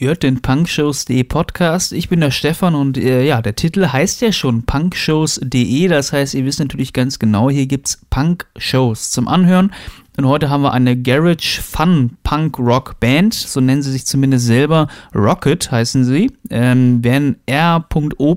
Ihr hört den Punkshows.de Podcast. Ich bin der Stefan und äh, ja, der Titel heißt ja schon punkshows.de. Das heißt, ihr wisst natürlich ganz genau, hier gibt's Punk-Shows zum Anhören. Und heute haben wir eine Garage Fun Punk Rock Band, so nennen sie sich zumindest selber. Rocket heißen sie, ähm, werden R.O.C.K.E.T.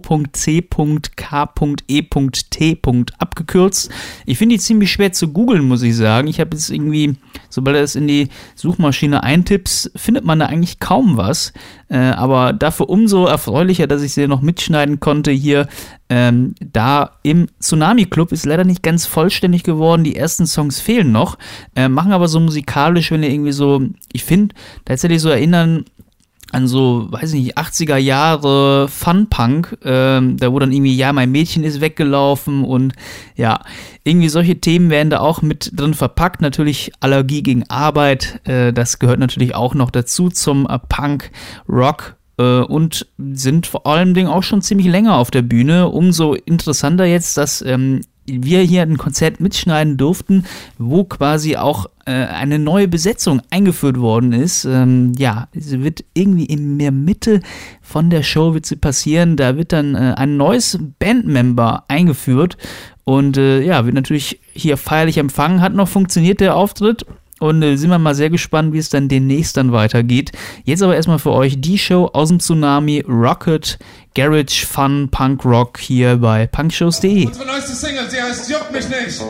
abgekürzt. Ich finde die ziemlich schwer zu googeln, muss ich sagen. Ich habe jetzt irgendwie, sobald du das in die Suchmaschine eintippst, findet man da eigentlich kaum was. Äh, aber dafür umso erfreulicher, dass ich sie noch mitschneiden konnte hier ähm, da im Tsunami Club ist leider nicht ganz vollständig geworden. Die ersten Songs fehlen noch, äh, machen aber so musikalisch, wenn ihr irgendwie so, ich finde, tatsächlich so erinnern an so, weiß ich nicht, 80er Jahre Fun-Punk, ähm, da wo dann irgendwie, ja, mein Mädchen ist weggelaufen und ja, irgendwie solche Themen werden da auch mit drin verpackt. Natürlich Allergie gegen Arbeit, äh, das gehört natürlich auch noch dazu zum äh, Punk, Rock, äh, und sind vor allem auch schon ziemlich länger auf der Bühne. Umso interessanter jetzt, dass ähm, wir hier ein Konzert mitschneiden durften, wo quasi auch äh, eine neue Besetzung eingeführt worden ist. Ähm, ja, sie wird irgendwie in der Mitte von der Show wird sie passieren. Da wird dann äh, ein neues Bandmember eingeführt und äh, ja, wird natürlich hier feierlich empfangen. Hat noch funktioniert der Auftritt und äh, sind wir mal sehr gespannt, wie es dann demnächst dann weitergeht. Jetzt aber erstmal für euch die Show aus dem Tsunami Rocket Garage Fun Punk Rock hier bei punkshows.de. Unsere neueste Single, die heißt Juckt mich nicht.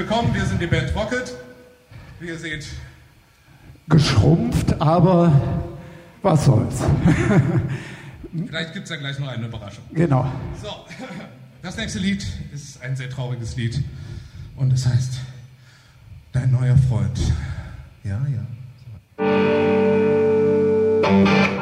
Willkommen, wir sind die Band Rocket. Wie ihr seht. Geschrumpft, aber was soll's. Vielleicht gibt es ja gleich noch eine Überraschung. Genau. So, das nächste Lied ist ein sehr trauriges Lied. Und es heißt Dein neuer Freund. Ja, ja. Ein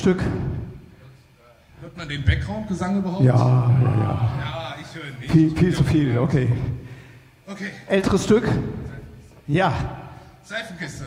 Stück? Hört man den Background-Gesang überhaupt? Ja, ja, ja. Ja, ich höre nicht. Viel, viel zu viel, okay. Okay, Älteres Stück? Ja. Seifenkiste.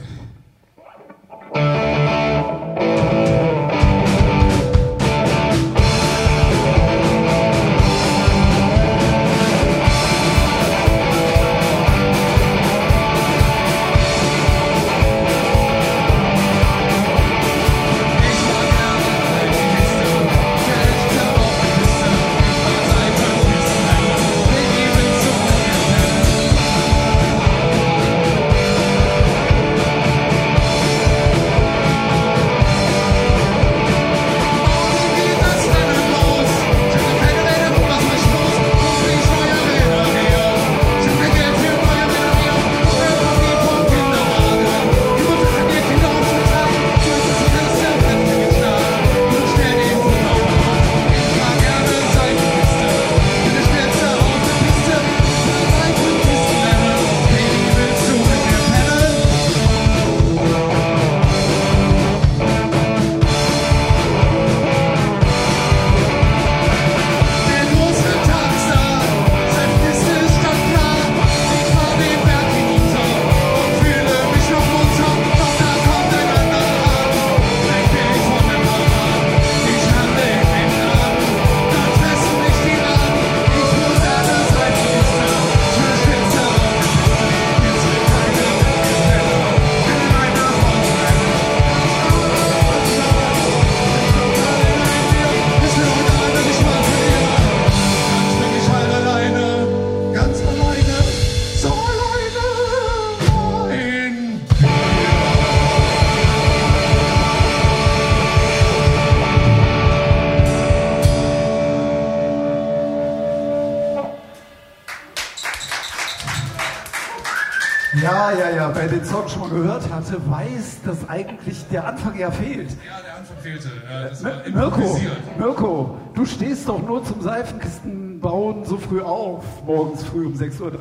Stehst doch nur zum Seifenkistenbauen so früh auf, morgens früh um 6.30 Uhr.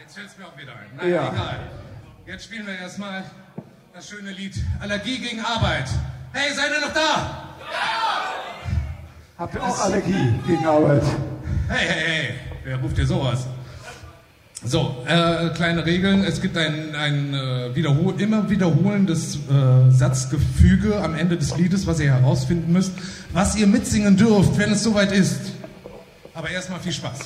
Jetzt fällt es mir auch wieder ein. Naja, Ja. egal. Jetzt spielen wir erstmal das schöne Lied Allergie gegen Arbeit. Hey, seid ihr noch da? Habt ihr auch Allergie gegen Arbeit? Hey, hey, hey, wer ruft dir sowas? So, äh, kleine Regeln. Es gibt ein, ein äh, wiederhol immer wiederholendes äh, Satzgefüge am Ende des Liedes, was ihr herausfinden müsst, was ihr mitsingen dürft, wenn es soweit ist. Aber erstmal viel Spaß.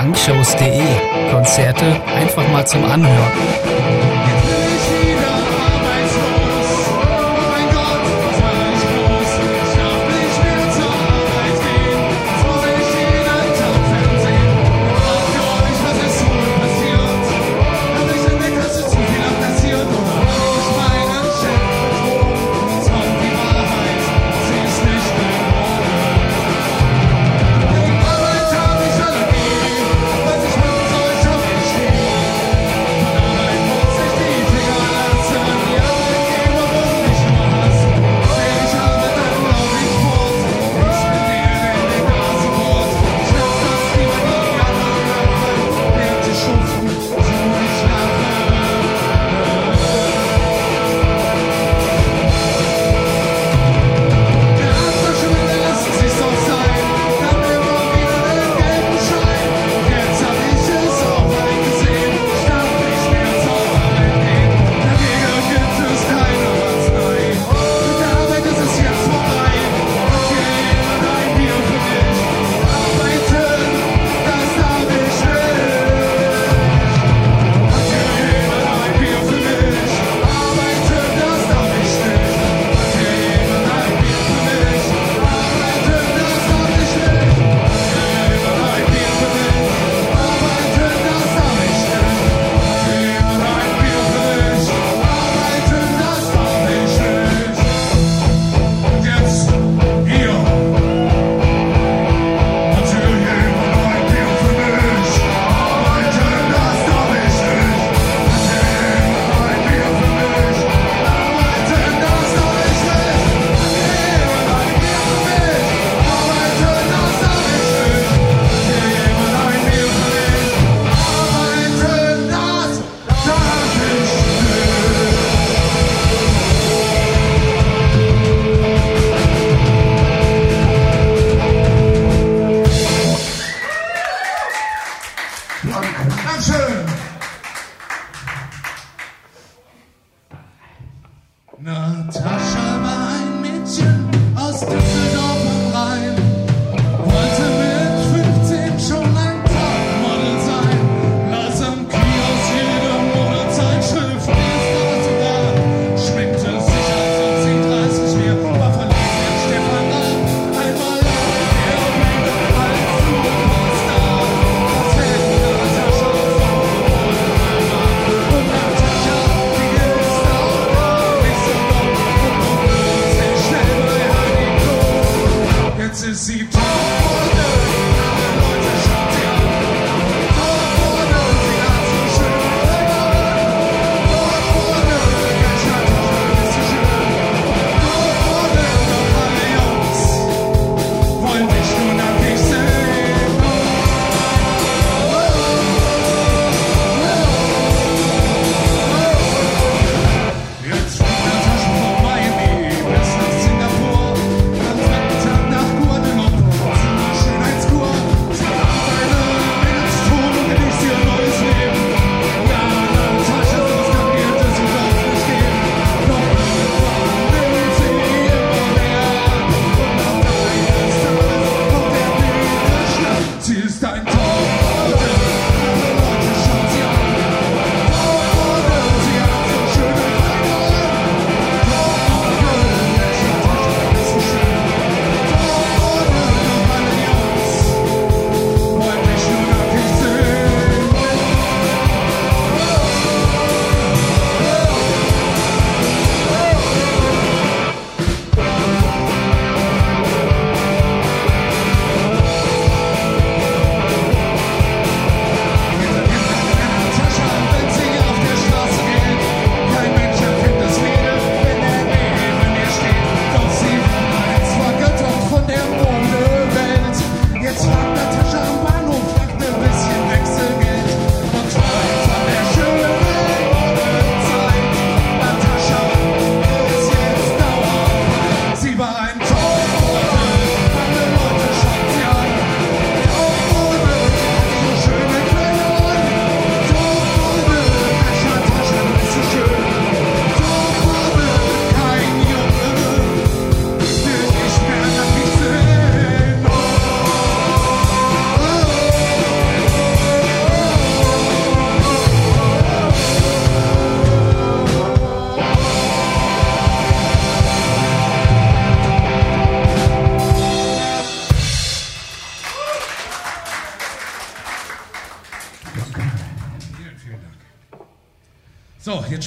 Punkshows.de Konzerte einfach mal zum Anhören.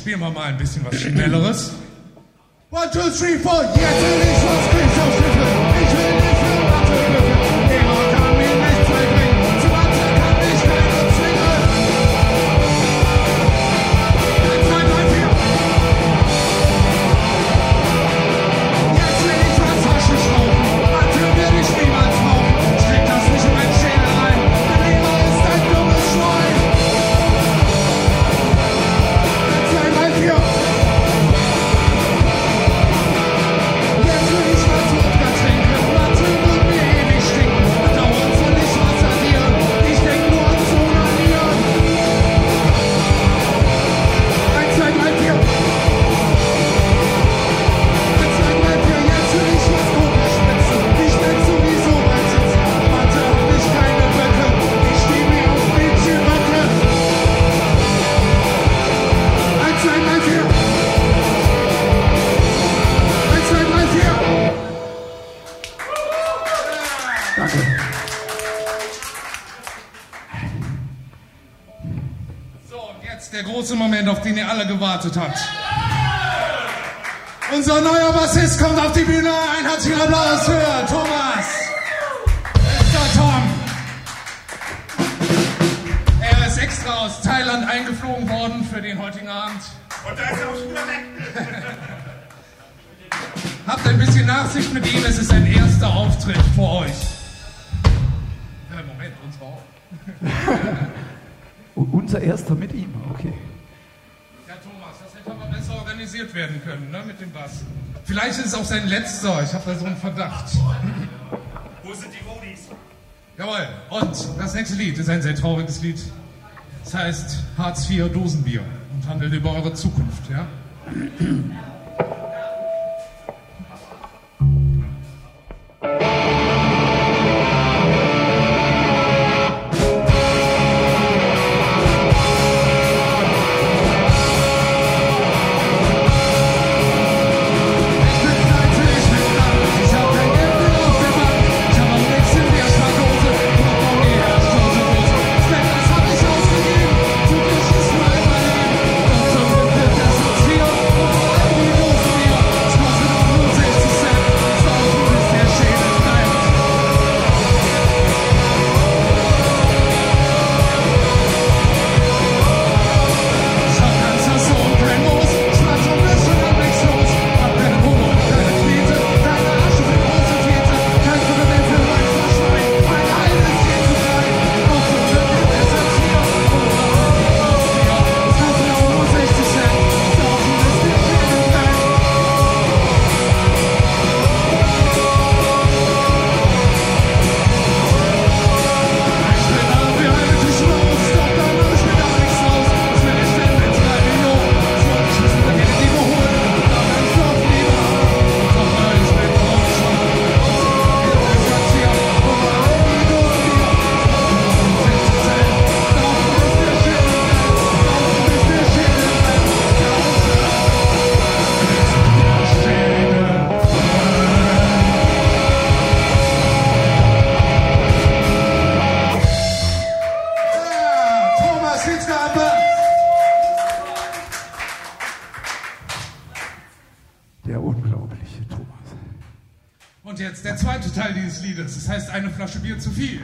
spielen wir mal ein bisschen was Schnelleres. One, two, three, four. Jetzt will ich was gestartet hat. Unser neuer Bassist kommt auf die Bühne. Ein herzlichen Applaus für Thomas. Mr. Tom. Er ist extra aus Thailand eingeflogen worden für den heutigen Abend. Und da ist er auch schon wieder weg. Habt ein bisschen Nachsicht mit ihm. Es ist sein erster Auftritt vor euch. Äh, Moment, uns war auch. Unser erster mit ihm, okay improvisiert werden können ne, mit dem Bass. Vielleicht ist es auch sein letzter, ich habe da so einen Verdacht. Wo sind die Rodis? Jawohl, und das nächste Lied ist ein sehr trauriges Lied. Es heißt Hartz IV Dosenbier und handelt über eure Zukunft, ja? eine Flasche Bier zu viel.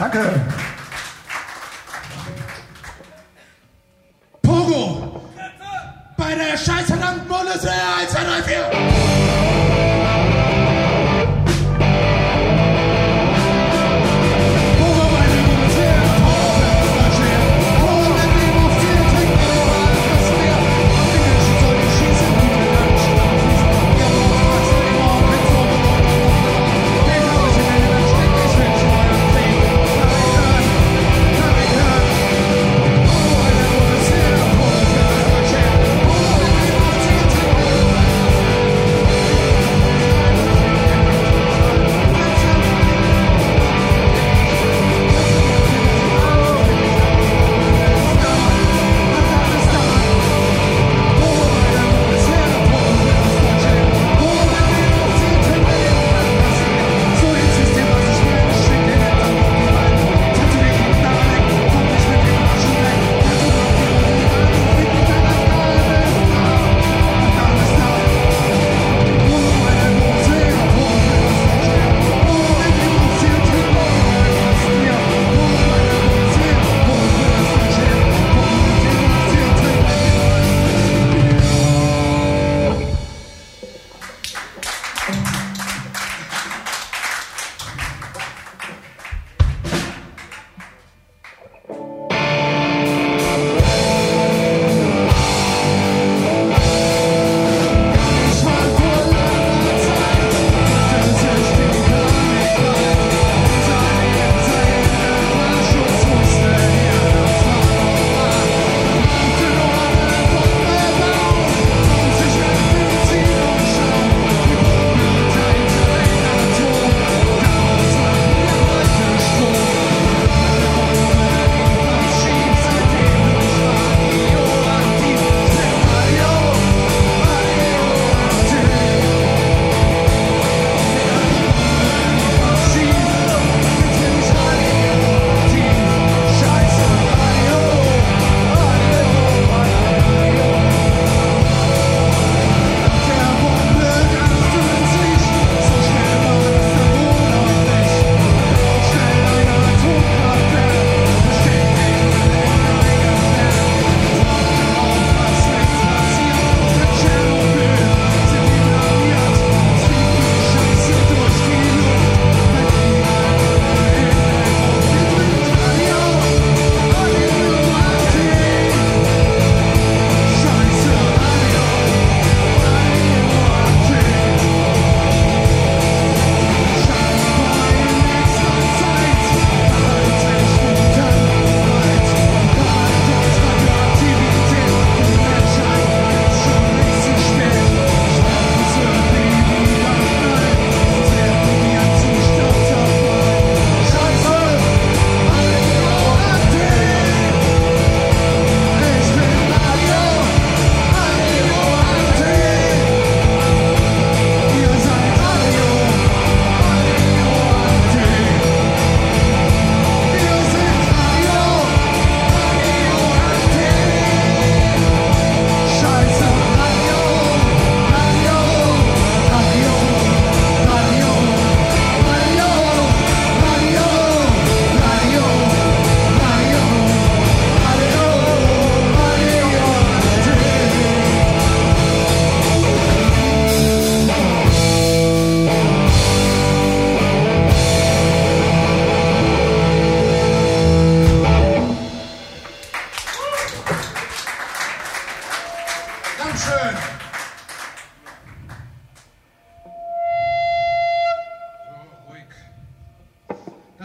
Danke.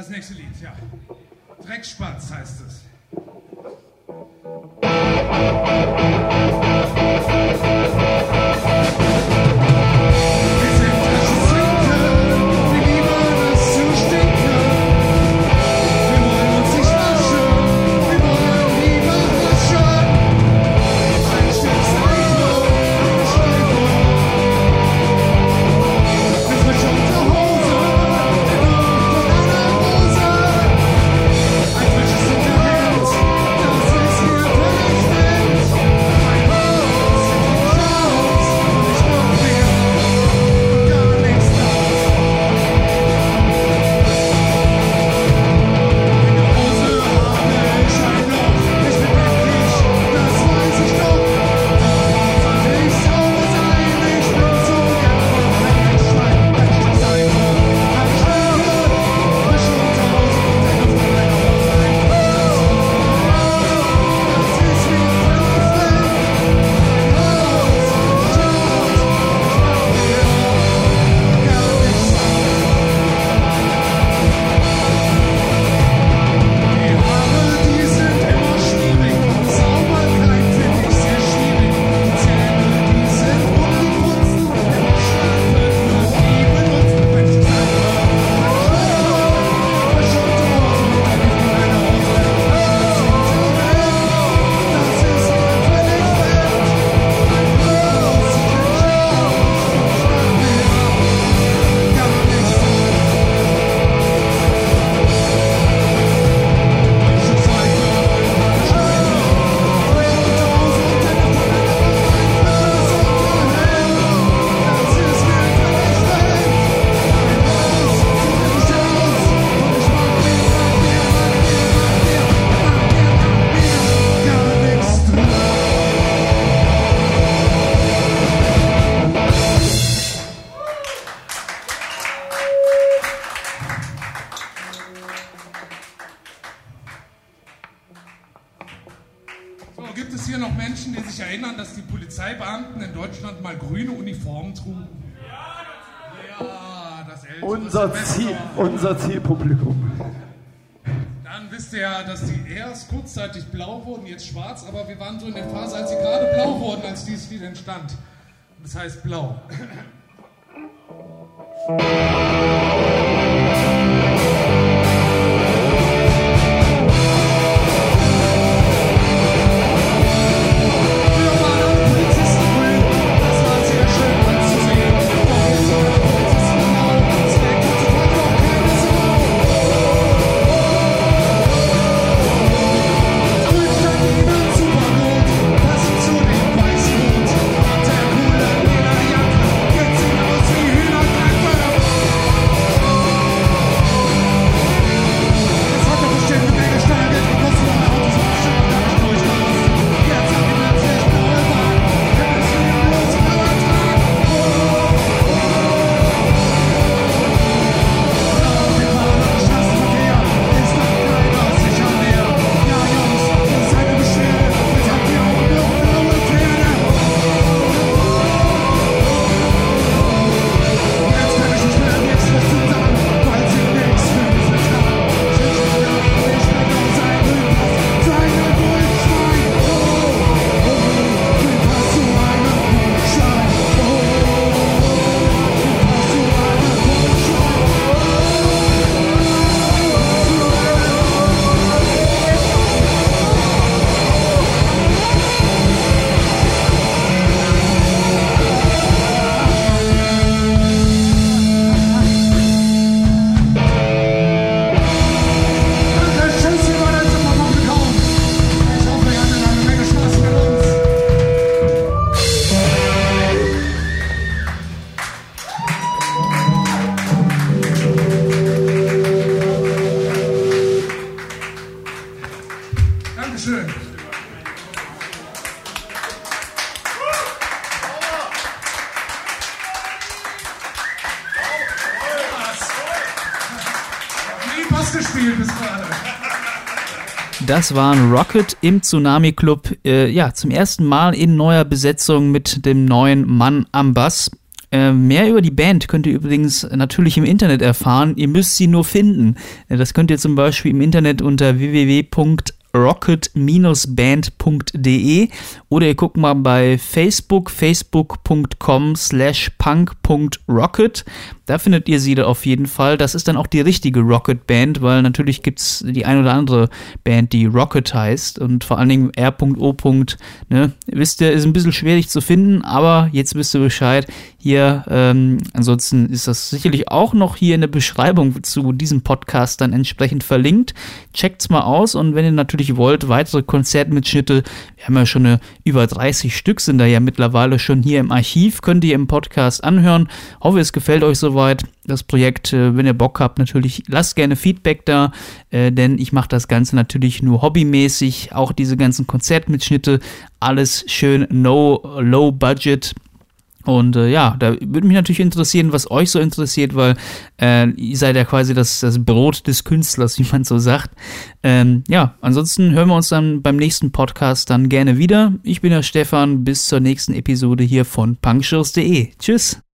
Das nächste Lied, ja. Dreckspatz heißt es. unser, Ziel, unser Zielpublikum. Dann wisst ihr ja, dass die erst kurzzeitig blau wurden, jetzt schwarz, aber wir waren so in der Phase, als sie gerade blau wurden, als dieses Lied entstand. Das heißt blau. Das waren Rocket im Tsunami Club. Äh, ja, zum ersten Mal in neuer Besetzung mit dem neuen Mann am Bass. Äh, mehr über die Band könnt ihr übrigens natürlich im Internet erfahren. Ihr müsst sie nur finden. Äh, das könnt ihr zum Beispiel im Internet unter www.rocket-band.de oder ihr guckt mal bei Facebook, facebook.com slash punk.rocket. Da findet ihr sie auf jeden Fall. Das ist dann auch die richtige Rocket Band, weil natürlich gibt es die ein oder andere Band, die Rocket heißt und vor allen Dingen R.O. Ne? Wisst ihr, ist ein bisschen schwierig zu finden, aber jetzt wisst ihr Bescheid. Hier, ähm, ansonsten ist das sicherlich auch noch hier in der Beschreibung zu diesem Podcast dann entsprechend verlinkt. Checkt's mal aus und wenn ihr natürlich wollt, weitere Konzertmitschnitte, wir haben ja schon eine, über 30 Stück sind da ja mittlerweile schon hier im Archiv, könnt ihr im Podcast anhören. Hoffe, es gefällt euch soweit. Das Projekt, äh, wenn ihr Bock habt, natürlich lasst gerne Feedback da, äh, denn ich mache das Ganze natürlich nur hobbymäßig. Auch diese ganzen Konzertmitschnitte, alles schön no, low budget. Und äh, ja, da würde mich natürlich interessieren, was euch so interessiert, weil äh, ihr seid ja quasi das, das Brot des Künstlers, wie man so sagt. Ähm, ja, ansonsten hören wir uns dann beim nächsten Podcast dann gerne wieder. Ich bin der Stefan, bis zur nächsten Episode hier von punkshows.de. Tschüss.